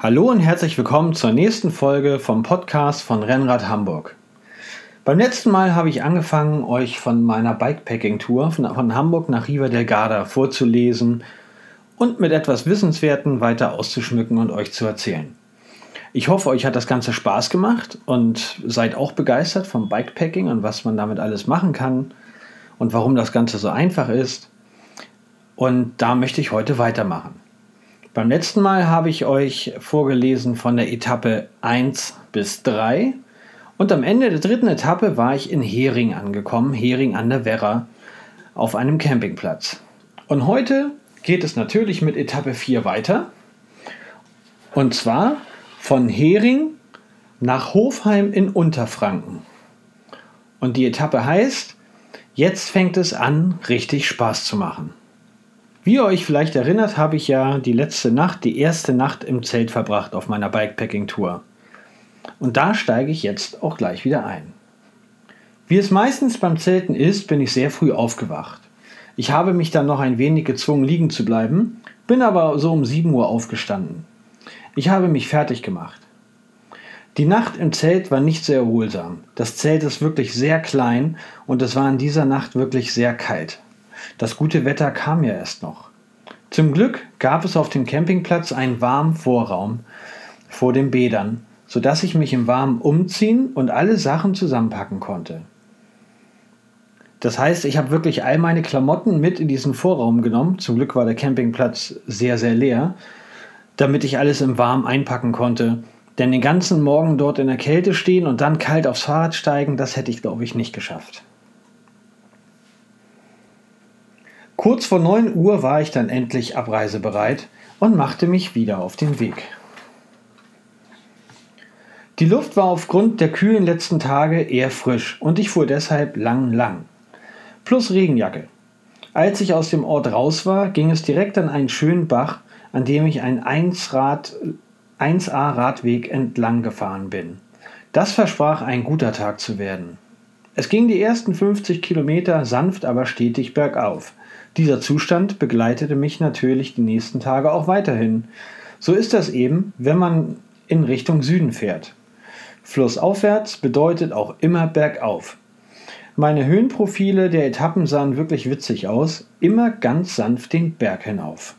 Hallo und herzlich willkommen zur nächsten Folge vom Podcast von Rennrad Hamburg. Beim letzten Mal habe ich angefangen, euch von meiner Bikepacking-Tour von, Hamburg nach Riva del Garda vorzulesen und mit etwas Wissenswerten weiter auszuschmücken und euch zu erzählen. Ich hoffe, euch hat das Ganze Spaß gemacht und seid auch begeistert vom Bikepacking und was man damit alles machen kann und warum das Ganze so einfach ist. Und da möchte ich heute weitermachen. Beim letzten Mal habe ich euch vorgelesen von der Etappe 1 bis 3 und am Ende der dritten Etappe war ich in Hering angekommen, Hering an der Werra, auf einem Campingplatz. Und heute geht es natürlich mit Etappe 4 weiter. Und zwar von Hering nach Hofheim in Unterfranken. Und die Etappe heißt, jetzt fängt es an, richtig Spaß zu machen. Wie ihr euch vielleicht erinnert, habe ich ja die letzte Nacht, die erste Nacht im Zelt verbracht auf meiner Bikepacking-Tour. Und da steige ich jetzt auch gleich wieder ein. Wie es meistens beim Zelten ist, bin ich sehr früh aufgewacht. Ich habe mich dann noch ein wenig gezwungen, liegen zu bleiben, bin aber so um 7 Uhr aufgestanden. Ich habe mich fertig gemacht. Die Nacht im Zelt war nicht sehr erholsam. Das Zelt ist wirklich sehr klein und es war in dieser Nacht wirklich sehr kalt. Das gute Wetter kam ja erst noch. Zum Glück gab es auf dem Campingplatz einen warmen Vorraum vor den Bädern, sodass ich mich im Warmen umziehen und alle Sachen zusammenpacken konnte. Das heißt, ich habe wirklich all meine Klamotten mit in diesen Vorraum genommen. Zum Glück war der Campingplatz sehr, sehr leer, damit ich alles im Warmen einpacken konnte. Denn den ganzen Morgen dort in der Kälte stehen und dann kalt aufs Fahrrad steigen, das hätte ich, glaube ich, nicht geschafft. Kurz vor 9 Uhr war ich dann endlich abreisebereit und machte mich wieder auf den Weg. Die Luft war aufgrund der kühlen letzten Tage eher frisch und ich fuhr deshalb lang lang. Plus Regenjacke. Als ich aus dem Ort raus war, ging es direkt an einen schönen Bach, an dem ich einen 1A-Radweg entlang gefahren bin. Das versprach ein guter Tag zu werden. Es ging die ersten 50 Kilometer sanft aber stetig bergauf. Dieser Zustand begleitete mich natürlich die nächsten Tage auch weiterhin. So ist das eben, wenn man in Richtung Süden fährt. Flussaufwärts bedeutet auch immer bergauf. Meine Höhenprofile der Etappen sahen wirklich witzig aus, immer ganz sanft den Berg hinauf.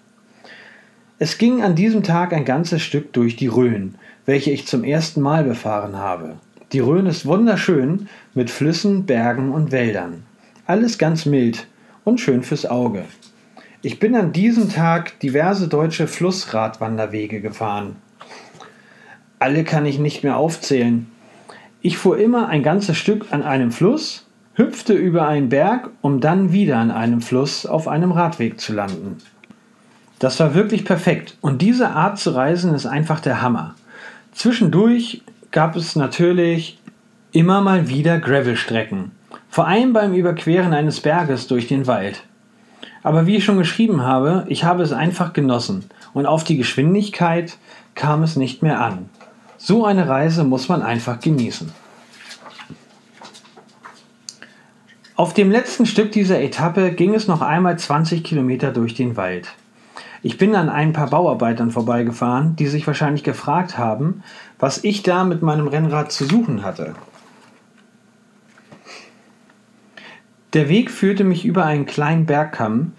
Es ging an diesem Tag ein ganzes Stück durch die Rhön, welche ich zum ersten Mal befahren habe. Die Rhön ist wunderschön mit Flüssen, Bergen und Wäldern. Alles ganz mild, und schön fürs Auge. Ich bin an diesem Tag diverse deutsche Flussradwanderwege gefahren. Alle kann ich nicht mehr aufzählen. Ich fuhr immer ein ganzes Stück an einem Fluss, hüpfte über einen Berg, um dann wieder an einem Fluss auf einem Radweg zu landen. Das war wirklich perfekt und diese Art zu reisen ist einfach der Hammer. Zwischendurch gab es natürlich immer mal wieder Gravelstrecken. Vor allem beim Überqueren eines Berges durch den Wald. Aber wie ich schon geschrieben habe, ich habe es einfach genossen und auf die Geschwindigkeit kam es nicht mehr an. So eine Reise muss man einfach genießen. Auf dem letzten Stück dieser Etappe ging es noch einmal 20 Kilometer durch den Wald. Ich bin an ein paar Bauarbeitern vorbeigefahren, die sich wahrscheinlich gefragt haben, was ich da mit meinem Rennrad zu suchen hatte. Der Weg führte mich über einen kleinen Bergkamm,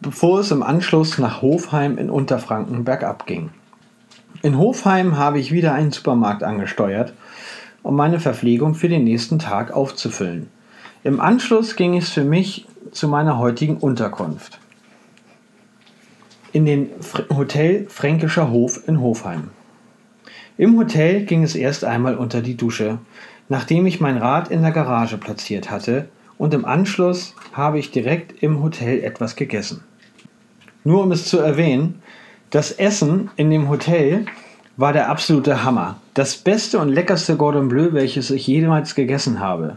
bevor es im Anschluss nach Hofheim in Unterfranken bergab ging. In Hofheim habe ich wieder einen Supermarkt angesteuert, um meine Verpflegung für den nächsten Tag aufzufüllen. Im Anschluss ging es für mich zu meiner heutigen Unterkunft. In den Hotel Fränkischer Hof in Hofheim. Im Hotel ging es erst einmal unter die Dusche, nachdem ich mein Rad in der Garage platziert hatte und im Anschluss habe ich direkt im Hotel etwas gegessen. Nur um es zu erwähnen, das Essen in dem Hotel war der absolute Hammer. Das beste und leckerste Gordon Bleu, welches ich jemals gegessen habe.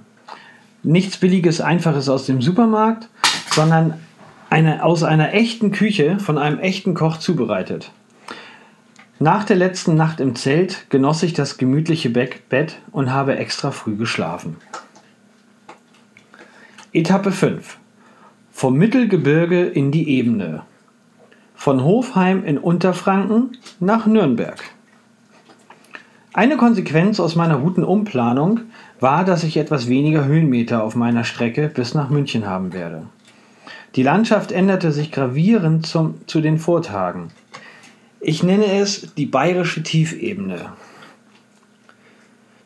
Nichts billiges, einfaches aus dem Supermarkt, sondern eine, aus einer echten Küche von einem echten Koch zubereitet. Nach der letzten Nacht im Zelt genoss ich das gemütliche Bett und habe extra früh geschlafen. Etappe 5. Vom Mittelgebirge in die Ebene. Von Hofheim in Unterfranken nach Nürnberg. Eine Konsequenz aus meiner Routenumplanung war, dass ich etwas weniger Höhenmeter auf meiner Strecke bis nach München haben werde. Die Landschaft änderte sich gravierend zum, zu den Vortagen. Ich nenne es die bayerische Tiefebene.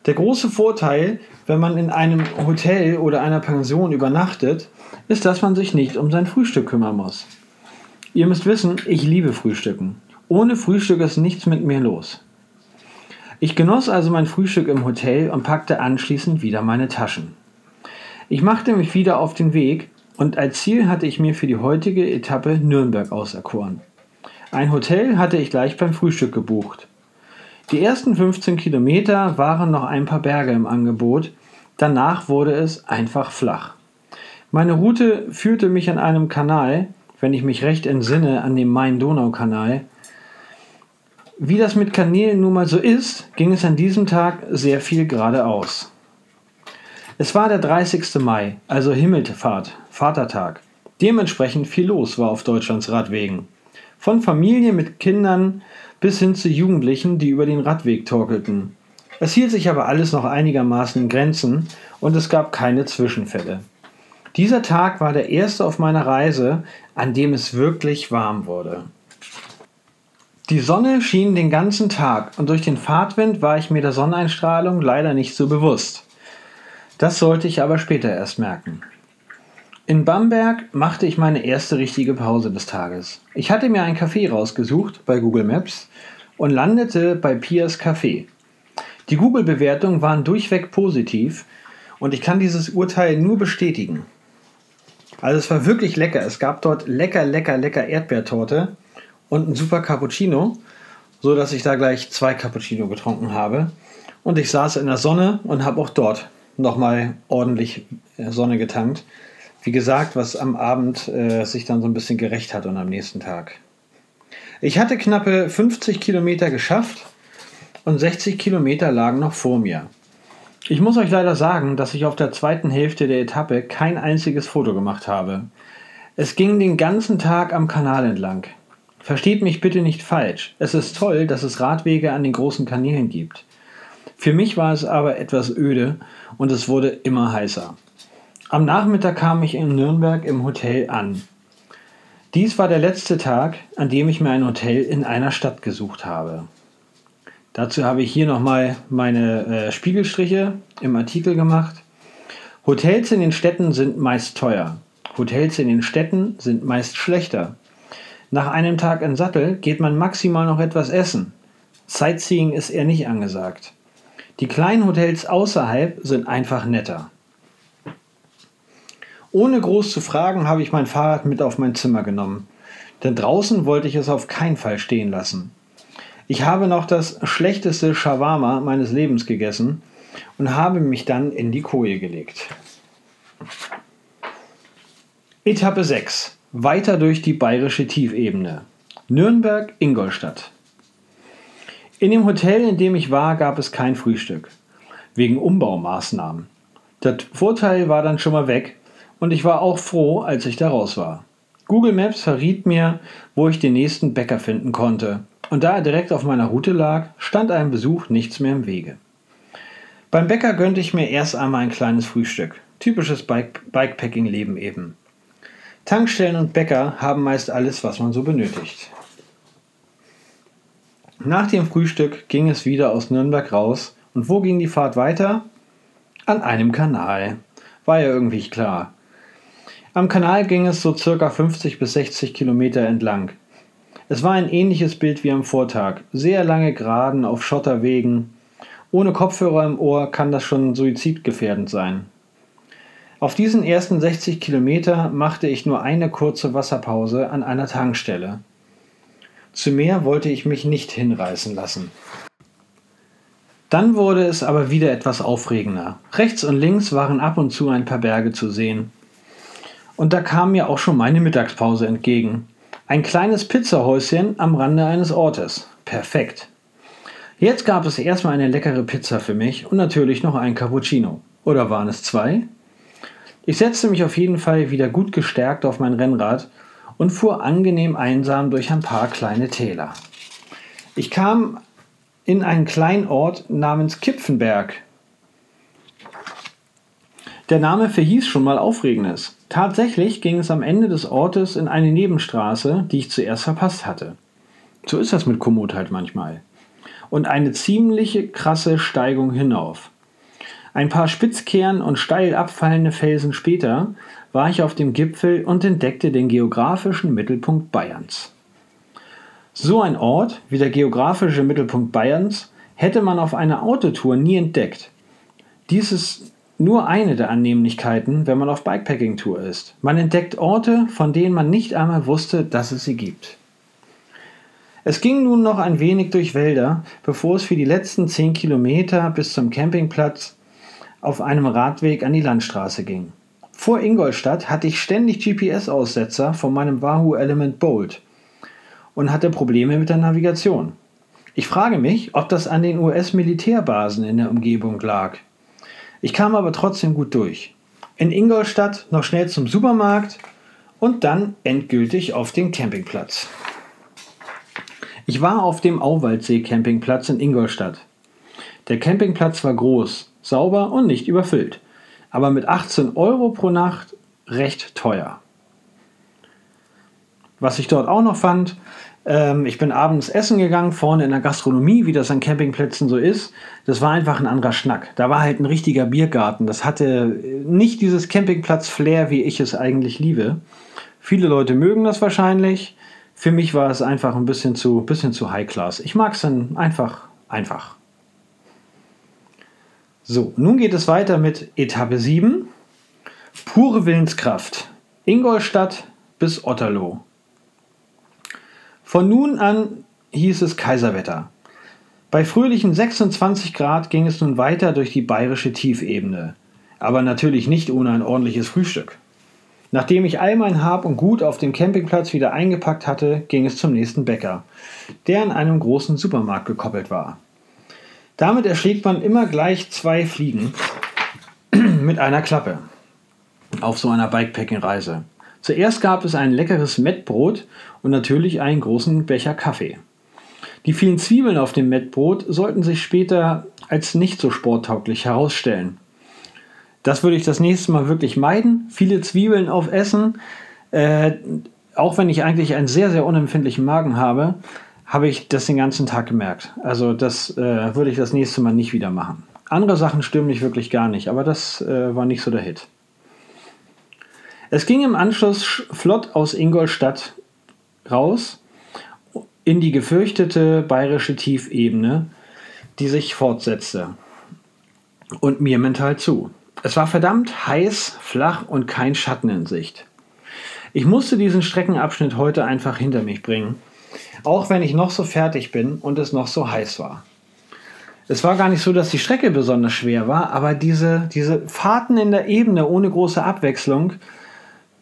Der große Vorteil, wenn man in einem Hotel oder einer Pension übernachtet, ist, dass man sich nicht um sein Frühstück kümmern muss. Ihr müsst wissen, ich liebe Frühstücken. Ohne Frühstück ist nichts mit mir los. Ich genoss also mein Frühstück im Hotel und packte anschließend wieder meine Taschen. Ich machte mich wieder auf den Weg und als Ziel hatte ich mir für die heutige Etappe Nürnberg auserkoren. Ein Hotel hatte ich gleich beim Frühstück gebucht. Die ersten 15 Kilometer waren noch ein paar Berge im Angebot, danach wurde es einfach flach. Meine Route führte mich an einem Kanal, wenn ich mich recht entsinne, an dem Main-Donau-Kanal, wie das mit Kanälen nun mal so ist, ging es an diesem Tag sehr viel geradeaus. Es war der 30. Mai, also Himmelfahrt, Vatertag. Dementsprechend viel los war auf Deutschlands Radwegen. Von Familie mit Kindern bis hin zu Jugendlichen, die über den Radweg torkelten. Es hielt sich aber alles noch einigermaßen in Grenzen und es gab keine Zwischenfälle. Dieser Tag war der erste auf meiner Reise, an dem es wirklich warm wurde. Die Sonne schien den ganzen Tag und durch den Fahrtwind war ich mir der Sonneneinstrahlung leider nicht so bewusst. Das sollte ich aber später erst merken. In Bamberg machte ich meine erste richtige Pause des Tages. Ich hatte mir ein Café rausgesucht bei Google Maps und landete bei Pias Café. Die Google-Bewertungen waren durchweg positiv und ich kann dieses Urteil nur bestätigen. Also es war wirklich lecker. Es gab dort lecker, lecker, lecker Erdbeertorte und ein super Cappuccino, so dass ich da gleich zwei Cappuccino getrunken habe. Und ich saß in der Sonne und habe auch dort nochmal ordentlich äh, Sonne getankt. Wie gesagt, was am Abend äh, sich dann so ein bisschen gerecht hat und am nächsten Tag. Ich hatte knappe 50 Kilometer geschafft und 60 Kilometer lagen noch vor mir. Ich muss euch leider sagen, dass ich auf der zweiten Hälfte der Etappe kein einziges Foto gemacht habe. Es ging den ganzen Tag am Kanal entlang. Versteht mich bitte nicht falsch. Es ist toll, dass es Radwege an den großen Kanälen gibt. Für mich war es aber etwas öde und es wurde immer heißer. Am Nachmittag kam ich in Nürnberg im Hotel an. Dies war der letzte Tag, an dem ich mir ein Hotel in einer Stadt gesucht habe. Dazu habe ich hier nochmal meine äh, Spiegelstriche im Artikel gemacht. Hotels in den Städten sind meist teuer. Hotels in den Städten sind meist schlechter. Nach einem Tag im Sattel geht man maximal noch etwas essen. Sightseeing ist eher nicht angesagt. Die kleinen Hotels außerhalb sind einfach netter. Ohne groß zu fragen, habe ich mein Fahrrad mit auf mein Zimmer genommen. Denn draußen wollte ich es auf keinen Fall stehen lassen. Ich habe noch das schlechteste Shawarma meines Lebens gegessen und habe mich dann in die Koje gelegt. Etappe 6 weiter durch die bayerische Tiefebene. Nürnberg-Ingolstadt. In dem Hotel, in dem ich war, gab es kein Frühstück. Wegen Umbaumaßnahmen. Der Vorteil war dann schon mal weg und ich war auch froh, als ich da raus war. Google Maps verriet mir, wo ich den nächsten Bäcker finden konnte. Und da er direkt auf meiner Route lag, stand einem Besuch nichts mehr im Wege. Beim Bäcker gönnte ich mir erst einmal ein kleines Frühstück. Typisches Bike Bikepacking-Leben eben. Tankstellen und Bäcker haben meist alles, was man so benötigt. Nach dem Frühstück ging es wieder aus Nürnberg raus. Und wo ging die Fahrt weiter? An einem Kanal. War ja irgendwie klar. Am Kanal ging es so circa 50 bis 60 Kilometer entlang. Es war ein ähnliches Bild wie am Vortag. Sehr lange Geraden auf Schotterwegen. Ohne Kopfhörer im Ohr kann das schon suizidgefährdend sein. Auf diesen ersten 60 Kilometer machte ich nur eine kurze Wasserpause an einer Tankstelle. Zu mehr wollte ich mich nicht hinreißen lassen. Dann wurde es aber wieder etwas aufregender. Rechts und links waren ab und zu ein paar Berge zu sehen. Und da kam mir auch schon meine Mittagspause entgegen. Ein kleines Pizzahäuschen am Rande eines Ortes. Perfekt. Jetzt gab es erstmal eine leckere Pizza für mich und natürlich noch ein Cappuccino. Oder waren es zwei? Ich setzte mich auf jeden Fall wieder gut gestärkt auf mein Rennrad und fuhr angenehm einsam durch ein paar kleine Täler. Ich kam in einen kleinen Ort namens Kipfenberg. Der Name verhieß schon mal Aufregendes. Tatsächlich ging es am Ende des Ortes in eine Nebenstraße, die ich zuerst verpasst hatte. So ist das mit Komoot halt manchmal. Und eine ziemliche krasse Steigung hinauf. Ein paar spitzkehren und steil abfallende Felsen später war ich auf dem Gipfel und entdeckte den geografischen Mittelpunkt Bayerns. So ein Ort wie der geografische Mittelpunkt Bayerns hätte man auf einer Autotour nie entdeckt. Dies ist nur eine der Annehmlichkeiten, wenn man auf Bikepacking-Tour ist. Man entdeckt Orte, von denen man nicht einmal wusste, dass es sie gibt. Es ging nun noch ein wenig durch Wälder, bevor es für die letzten 10 Kilometer bis zum Campingplatz auf einem Radweg an die Landstraße ging. Vor Ingolstadt hatte ich ständig GPS-Aussetzer von meinem Wahoo Element Bolt und hatte Probleme mit der Navigation. Ich frage mich, ob das an den US-Militärbasen in der Umgebung lag. Ich kam aber trotzdem gut durch. In Ingolstadt noch schnell zum Supermarkt und dann endgültig auf den Campingplatz. Ich war auf dem Auwaldsee Campingplatz in Ingolstadt. Der Campingplatz war groß, sauber und nicht überfüllt, aber mit 18 Euro pro Nacht recht teuer. Was ich dort auch noch fand, ähm, ich bin abends essen gegangen, vorne in der Gastronomie, wie das an Campingplätzen so ist. Das war einfach ein anderer Schnack. Da war halt ein richtiger Biergarten. Das hatte nicht dieses Campingplatz-Flair, wie ich es eigentlich liebe. Viele Leute mögen das wahrscheinlich. Für mich war es einfach ein bisschen zu, bisschen zu High Class. Ich mag es dann einfach, einfach. So, nun geht es weiter mit Etappe 7. Pure Willenskraft. Ingolstadt bis Otterloh. Von nun an hieß es Kaiserwetter. Bei fröhlichen 26 Grad ging es nun weiter durch die bayerische Tiefebene. Aber natürlich nicht ohne ein ordentliches Frühstück. Nachdem ich all mein Hab und Gut auf dem Campingplatz wieder eingepackt hatte, ging es zum nächsten Bäcker, der an einem großen Supermarkt gekoppelt war. Damit erschlägt man immer gleich zwei Fliegen mit einer Klappe auf so einer Bikepacking-Reise. Zuerst gab es ein leckeres Mettbrot und natürlich einen großen Becher Kaffee. Die vielen Zwiebeln auf dem Mettbrot sollten sich später als nicht so sporttauglich herausstellen. Das würde ich das nächste Mal wirklich meiden. Viele Zwiebeln auf Essen. Äh, auch wenn ich eigentlich einen sehr, sehr unempfindlichen Magen habe, habe ich das den ganzen Tag gemerkt. Also das äh, würde ich das nächste Mal nicht wieder machen. Andere Sachen stimmen mich wirklich gar nicht, aber das äh, war nicht so der Hit. Es ging im Anschluss flott aus Ingolstadt raus in die gefürchtete bayerische Tiefebene, die sich fortsetzte. Und mir mental zu. Es war verdammt heiß, flach und kein Schatten in Sicht. Ich musste diesen Streckenabschnitt heute einfach hinter mich bringen, auch wenn ich noch so fertig bin und es noch so heiß war. Es war gar nicht so, dass die Strecke besonders schwer war, aber diese, diese Fahrten in der Ebene ohne große Abwechslung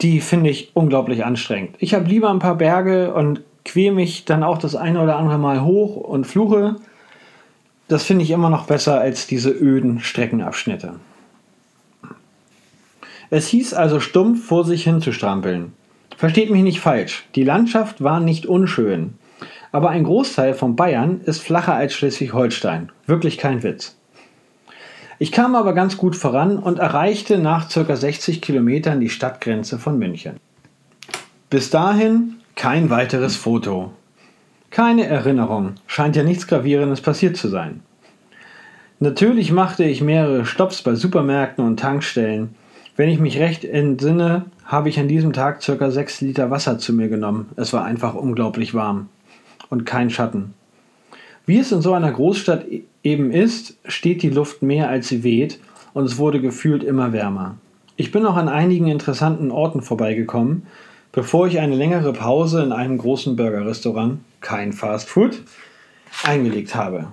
die finde ich unglaublich anstrengend. Ich habe lieber ein paar Berge und quäle mich dann auch das eine oder andere Mal hoch und fluche. Das finde ich immer noch besser als diese öden Streckenabschnitte. Es hieß also stumpf vor sich hin zu strampeln. Versteht mich nicht falsch, die Landschaft war nicht unschön. Aber ein Großteil von Bayern ist flacher als Schleswig-Holstein. Wirklich kein Witz. Ich kam aber ganz gut voran und erreichte nach ca. 60 Kilometern die Stadtgrenze von München. Bis dahin kein weiteres Foto. Keine Erinnerung, scheint ja nichts Gravierendes passiert zu sein. Natürlich machte ich mehrere Stops bei Supermärkten und Tankstellen. Wenn ich mich recht entsinne, habe ich an diesem Tag ca. 6 Liter Wasser zu mir genommen. Es war einfach unglaublich warm und kein Schatten. Wie es in so einer Großstadt eben ist, steht die Luft mehr als sie weht und es wurde gefühlt immer wärmer. Ich bin auch an einigen interessanten Orten vorbeigekommen, bevor ich eine längere Pause in einem großen Burgerrestaurant, kein Fast Food, eingelegt habe.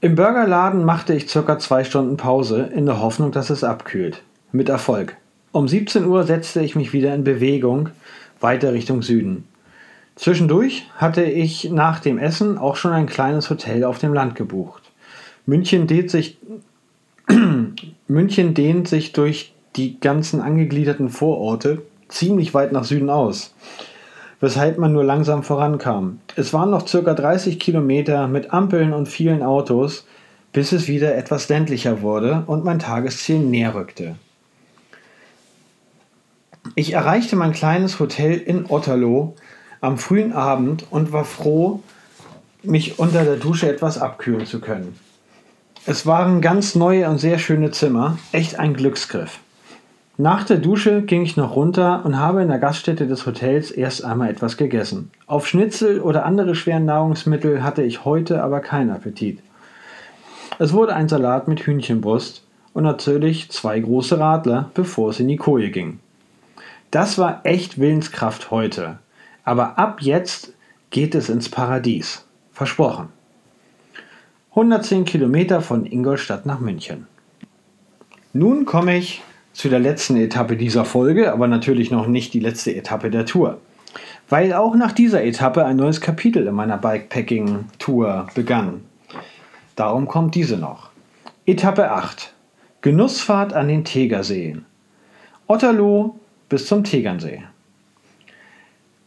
Im Burgerladen machte ich circa zwei Stunden Pause in der Hoffnung, dass es abkühlt. Mit Erfolg. Um 17 Uhr setzte ich mich wieder in Bewegung weiter Richtung Süden. Zwischendurch hatte ich nach dem Essen auch schon ein kleines Hotel auf dem Land gebucht. München dehnt sich, München dehnt sich durch die ganzen angegliederten Vororte ziemlich weit nach Süden aus. weshalb man nur langsam vorankam. Es waren noch circa 30 Kilometer mit Ampeln und vielen Autos, bis es wieder etwas ländlicher wurde und mein Tagesziel näher rückte. Ich erreichte mein kleines Hotel in Otterlo am frühen Abend und war froh, mich unter der Dusche etwas abkühlen zu können. Es waren ganz neue und sehr schöne Zimmer, echt ein Glücksgriff. Nach der Dusche ging ich noch runter und habe in der Gaststätte des Hotels erst einmal etwas gegessen. Auf Schnitzel oder andere schweren Nahrungsmittel hatte ich heute aber keinen Appetit. Es wurde ein Salat mit Hühnchenbrust und natürlich zwei große Radler, bevor es in die Koje ging. Das war echt Willenskraft heute. Aber ab jetzt geht es ins Paradies. Versprochen. 110 Kilometer von Ingolstadt nach München. Nun komme ich zu der letzten Etappe dieser Folge, aber natürlich noch nicht die letzte Etappe der Tour. Weil auch nach dieser Etappe ein neues Kapitel in meiner Bikepacking-Tour begann. Darum kommt diese noch. Etappe 8. Genussfahrt an den Tegerseen. Otterloh bis zum Tegernsee.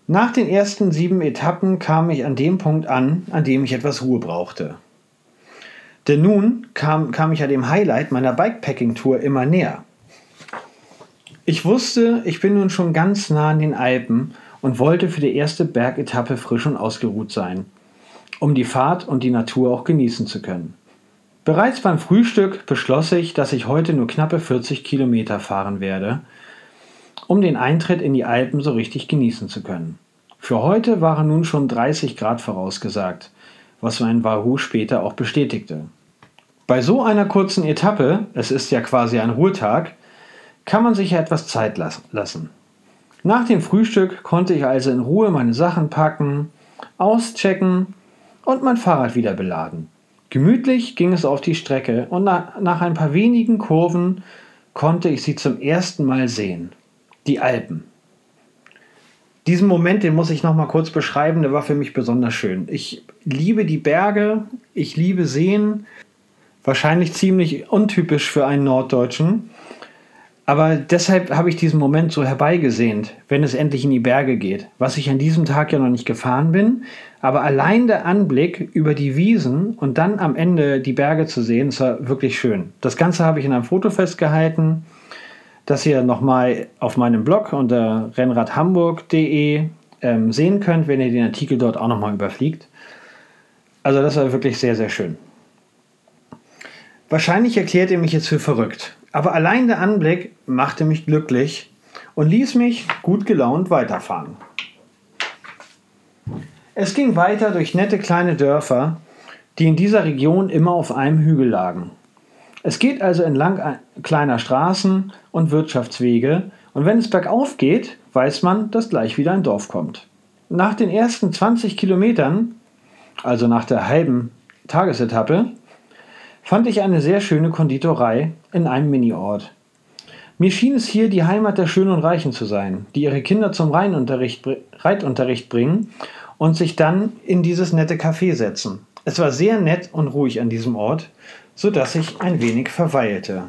Nach den ersten sieben Etappen kam ich an dem Punkt an, an dem ich etwas Ruhe brauchte. Denn nun kam, kam ich ja dem Highlight meiner Bikepacking-Tour immer näher. Ich wusste, ich bin nun schon ganz nah an den Alpen und wollte für die erste Bergetappe frisch und ausgeruht sein, um die Fahrt und die Natur auch genießen zu können. Bereits beim Frühstück beschloss ich, dass ich heute nur knappe 40 Kilometer fahren werde, um den Eintritt in die Alpen so richtig genießen zu können. Für heute waren nun schon 30 Grad vorausgesagt, was mein Wahoo später auch bestätigte. Bei so einer kurzen Etappe, es ist ja quasi ein Ruhetag, kann man sich ja etwas Zeit lassen. Nach dem Frühstück konnte ich also in Ruhe meine Sachen packen, auschecken und mein Fahrrad wieder beladen. Gemütlich ging es auf die Strecke und nach ein paar wenigen Kurven konnte ich sie zum ersten Mal sehen. Die Alpen. Diesen Moment, den muss ich noch mal kurz beschreiben, der war für mich besonders schön. Ich liebe die Berge, ich liebe Seen, wahrscheinlich ziemlich untypisch für einen Norddeutschen. Aber deshalb habe ich diesen Moment so herbeigesehnt, wenn es endlich in die Berge geht, was ich an diesem Tag ja noch nicht gefahren bin. Aber allein der Anblick über die Wiesen und dann am Ende die Berge zu sehen, ist wirklich schön. Das Ganze habe ich in einem Foto festgehalten das ihr nochmal auf meinem Blog unter rennradhamburg.de ähm, sehen könnt, wenn ihr den Artikel dort auch nochmal überfliegt. Also das war wirklich sehr, sehr schön. Wahrscheinlich erklärt ihr mich jetzt für verrückt, aber allein der Anblick machte mich glücklich und ließ mich gut gelaunt weiterfahren. Es ging weiter durch nette kleine Dörfer, die in dieser Region immer auf einem Hügel lagen. Es geht also entlang kleiner Straßen und Wirtschaftswege und wenn es bergauf geht, weiß man, dass gleich wieder ein Dorf kommt. Nach den ersten 20 Kilometern, also nach der halben Tagesetappe, fand ich eine sehr schöne Konditorei in einem Miniort. Mir schien es hier die Heimat der Schönen und Reichen zu sein, die ihre Kinder zum Reitunterricht bringen und sich dann in dieses nette Café setzen. Es war sehr nett und ruhig an diesem Ort sodass ich ein wenig verweilte.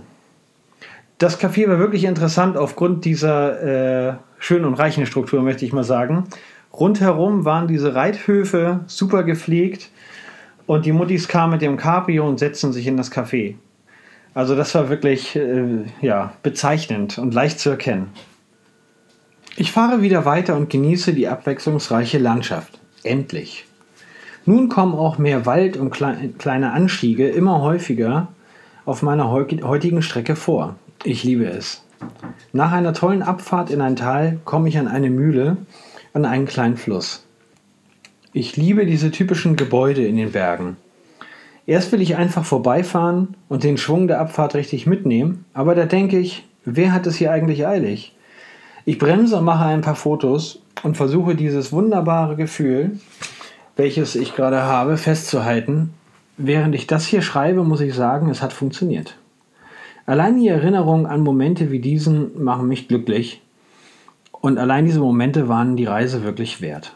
Das Café war wirklich interessant aufgrund dieser äh, schönen und reichen Struktur, möchte ich mal sagen. Rundherum waren diese Reithöfe super gepflegt und die Muttis kamen mit dem Cabrio und setzten sich in das Café. Also das war wirklich äh, ja, bezeichnend und leicht zu erkennen. Ich fahre wieder weiter und genieße die abwechslungsreiche Landschaft. Endlich. Nun kommen auch mehr Wald und kleine Anstiege immer häufiger auf meiner heutigen Strecke vor. Ich liebe es. Nach einer tollen Abfahrt in ein Tal komme ich an eine Mühle, an einen kleinen Fluss. Ich liebe diese typischen Gebäude in den Bergen. Erst will ich einfach vorbeifahren und den Schwung der Abfahrt richtig mitnehmen, aber da denke ich, wer hat es hier eigentlich eilig? Ich bremse und mache ein paar Fotos und versuche dieses wunderbare Gefühl welches ich gerade habe, festzuhalten. Während ich das hier schreibe, muss ich sagen, es hat funktioniert. Allein die Erinnerung an Momente wie diesen machen mich glücklich. Und allein diese Momente waren die Reise wirklich wert.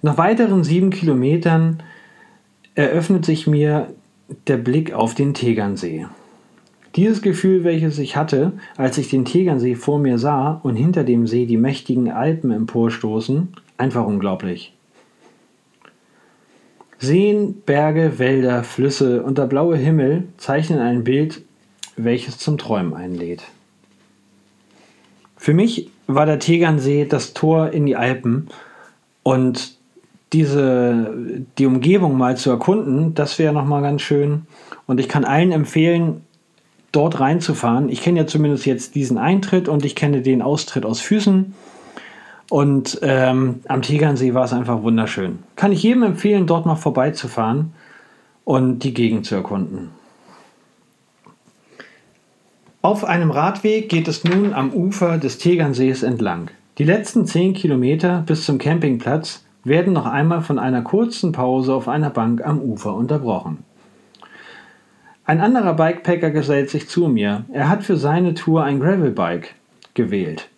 Nach weiteren sieben Kilometern eröffnet sich mir der Blick auf den Tegernsee. Dieses Gefühl, welches ich hatte, als ich den Tegernsee vor mir sah und hinter dem See die mächtigen Alpen emporstoßen, einfach unglaublich. Seen, Berge, Wälder, Flüsse und der blaue Himmel zeichnen ein Bild, welches zum Träumen einlädt. Für mich war der Tegernsee das Tor in die Alpen und diese, die Umgebung mal zu erkunden, das wäre nochmal ganz schön. Und ich kann allen empfehlen, dort reinzufahren. Ich kenne ja zumindest jetzt diesen Eintritt und ich kenne den Austritt aus Füßen. Und ähm, am Tegernsee war es einfach wunderschön. Kann ich jedem empfehlen, dort mal vorbeizufahren und die Gegend zu erkunden. Auf einem Radweg geht es nun am Ufer des Tegernsees entlang. Die letzten 10 Kilometer bis zum Campingplatz werden noch einmal von einer kurzen Pause auf einer Bank am Ufer unterbrochen. Ein anderer Bikepacker gesellt sich zu mir. Er hat für seine Tour ein Gravelbike gewählt.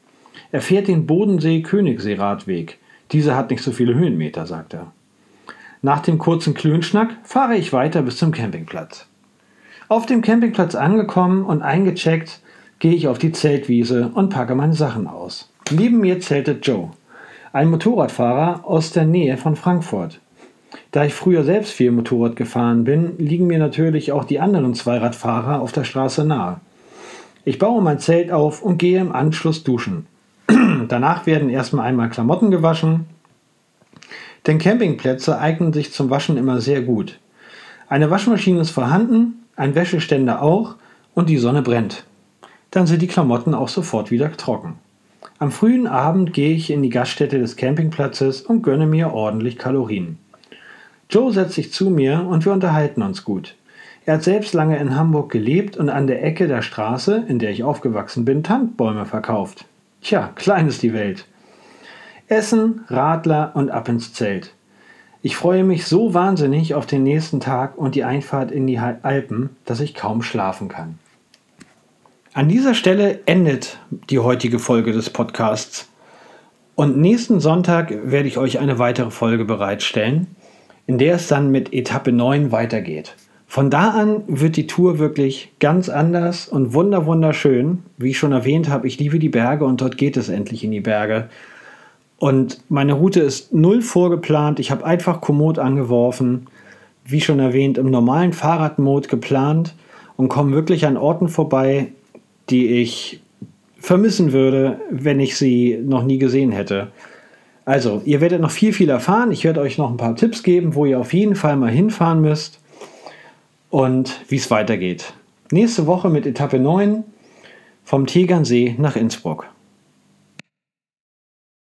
Er fährt den Bodensee-Königssee-Radweg. Dieser hat nicht so viele Höhenmeter, sagt er. Nach dem kurzen Klönschnack fahre ich weiter bis zum Campingplatz. Auf dem Campingplatz angekommen und eingecheckt, gehe ich auf die Zeltwiese und packe meine Sachen aus. Neben mir zeltet Joe, ein Motorradfahrer aus der Nähe von Frankfurt. Da ich früher selbst viel Motorrad gefahren bin, liegen mir natürlich auch die anderen Zweiradfahrer auf der Straße nahe. Ich baue mein Zelt auf und gehe im Anschluss duschen. Danach werden erstmal einmal Klamotten gewaschen, denn Campingplätze eignen sich zum Waschen immer sehr gut. Eine Waschmaschine ist vorhanden, ein Wäscheständer auch und die Sonne brennt. Dann sind die Klamotten auch sofort wieder trocken. Am frühen Abend gehe ich in die Gaststätte des Campingplatzes und gönne mir ordentlich Kalorien. Joe setzt sich zu mir und wir unterhalten uns gut. Er hat selbst lange in Hamburg gelebt und an der Ecke der Straße, in der ich aufgewachsen bin, Tannenbäume verkauft. Tja, klein ist die Welt. Essen, Radler und ab ins Zelt. Ich freue mich so wahnsinnig auf den nächsten Tag und die Einfahrt in die Alpen, dass ich kaum schlafen kann. An dieser Stelle endet die heutige Folge des Podcasts. Und nächsten Sonntag werde ich euch eine weitere Folge bereitstellen in der es dann mit Etappe 9 weitergeht. Von da an wird die Tour wirklich ganz anders und wunder wunderschön. Wie ich schon erwähnt habe, ich liebe die Berge und dort geht es endlich in die Berge. Und meine Route ist null vorgeplant. Ich habe einfach Komoot angeworfen, wie schon erwähnt, im normalen Fahrradmod geplant und komme wirklich an Orten vorbei, die ich vermissen würde, wenn ich sie noch nie gesehen hätte. Also, ihr werdet noch viel, viel erfahren. Ich werde euch noch ein paar Tipps geben, wo ihr auf jeden Fall mal hinfahren müsst und wie es weitergeht. Nächste Woche mit Etappe 9 vom Tegernsee nach Innsbruck.